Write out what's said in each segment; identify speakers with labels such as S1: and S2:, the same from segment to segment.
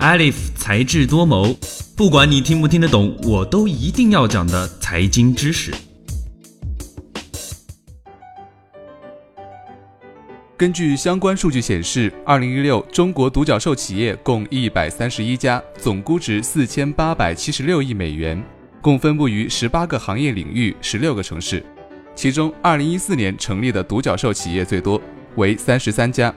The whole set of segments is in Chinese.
S1: Alif 才智多谋，不管你听不听得懂，我都一定要讲的财经知识。
S2: 根据相关数据显示，二零一六中国独角兽企业共一百三十一家，总估值四千八百七十六亿美元，共分布于十八个行业领域、十六个城市。其中，二零一四年成立的独角兽企业最多，为三十三家。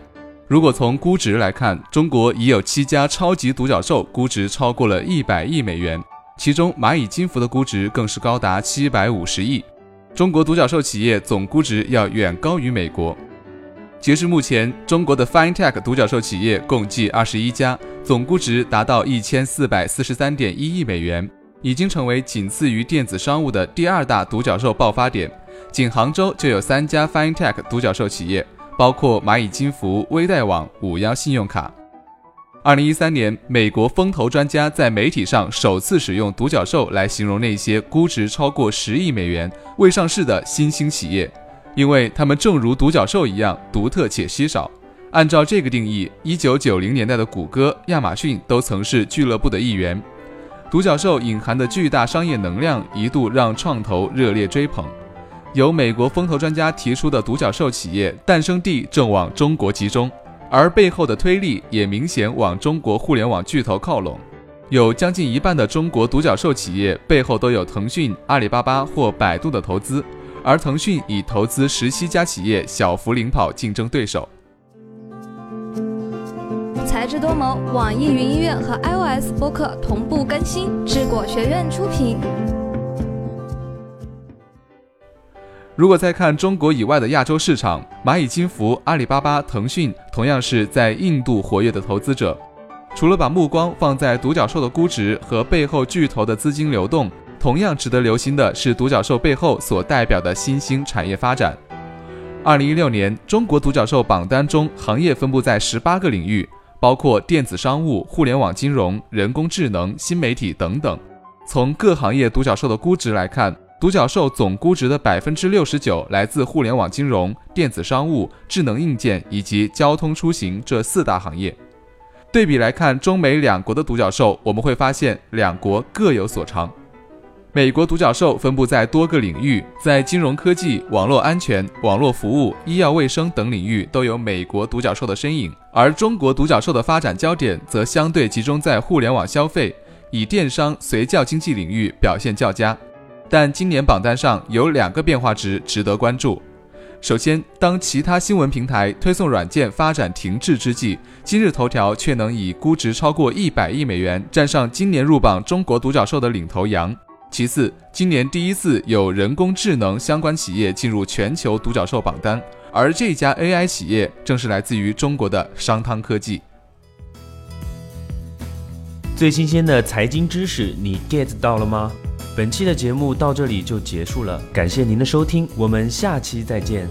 S2: 如果从估值来看，中国已有七家超级独角兽估值超过了一百亿美元，其中蚂蚁金服的估值更是高达七百五十亿。中国独角兽企业总估值要远高于美国。截至目前，中国的 FinTech 独角兽企业共计二十一家，总估值达到一千四百四十三点一亿美元，已经成为仅次于电子商务的第二大独角兽爆发点。仅杭州就有三家 FinTech 独角兽企业。包括蚂蚁金服、微贷网、五幺信用卡。二零一三年，美国风投专家在媒体上首次使用“独角兽”来形容那些估值超过十亿美元、未上市的新兴企业，因为它们正如独角兽一样独特且稀少。按照这个定义，一九九零年代的谷歌、亚马逊都曾是俱乐部的一员。独角兽隐含的巨大商业能量一度让创投热烈追捧。由美国风投专家提出的独角兽企业诞生地正往中国集中，而背后的推力也明显往中国互联网巨头靠拢。有将近一半的中国独角兽企业背后都有腾讯、阿里巴巴或百度的投资，而腾讯已投资十七家企业，小幅领跑竞争对手。
S3: 才智多谋，网易云音乐和 iOS 播客同步更新，智果学院出品。
S2: 如果再看中国以外的亚洲市场，蚂蚁金服、阿里巴巴、腾讯同样是在印度活跃的投资者。除了把目光放在独角兽的估值和背后巨头的资金流动，同样值得留心的是独角兽背后所代表的新兴产业发展。二零一六年，中国独角兽榜单中行业分布在十八个领域，包括电子商务、互联网金融、人工智能、新媒体等等。从各行业独角兽的估值来看。独角兽总估值的百分之六十九来自互联网金融、电子商务、智能硬件以及交通出行这四大行业。对比来看，中美两国的独角兽，我们会发现两国各有所长。美国独角兽分布在多个领域，在金融科技、网络安全、网络服务、医药卫生等领域都有美国独角兽的身影，而中国独角兽的发展焦点则相对集中在互联网消费，以电商、随叫经济领域表现较佳。但今年榜单上有两个变化值值得关注。首先，当其他新闻平台推送软件发展停滞之际，今日头条却能以估值超过一百亿美元站上今年入榜中国独角兽的领头羊。其次，今年第一次有人工智能相关企业进入全球独角兽榜单，而这家 AI 企业正是来自于中国的商汤科技。
S1: 最新鲜的财经知识，你 get 到了吗？本期的节目到这里就结束了，感谢您的收听，我们下期再见。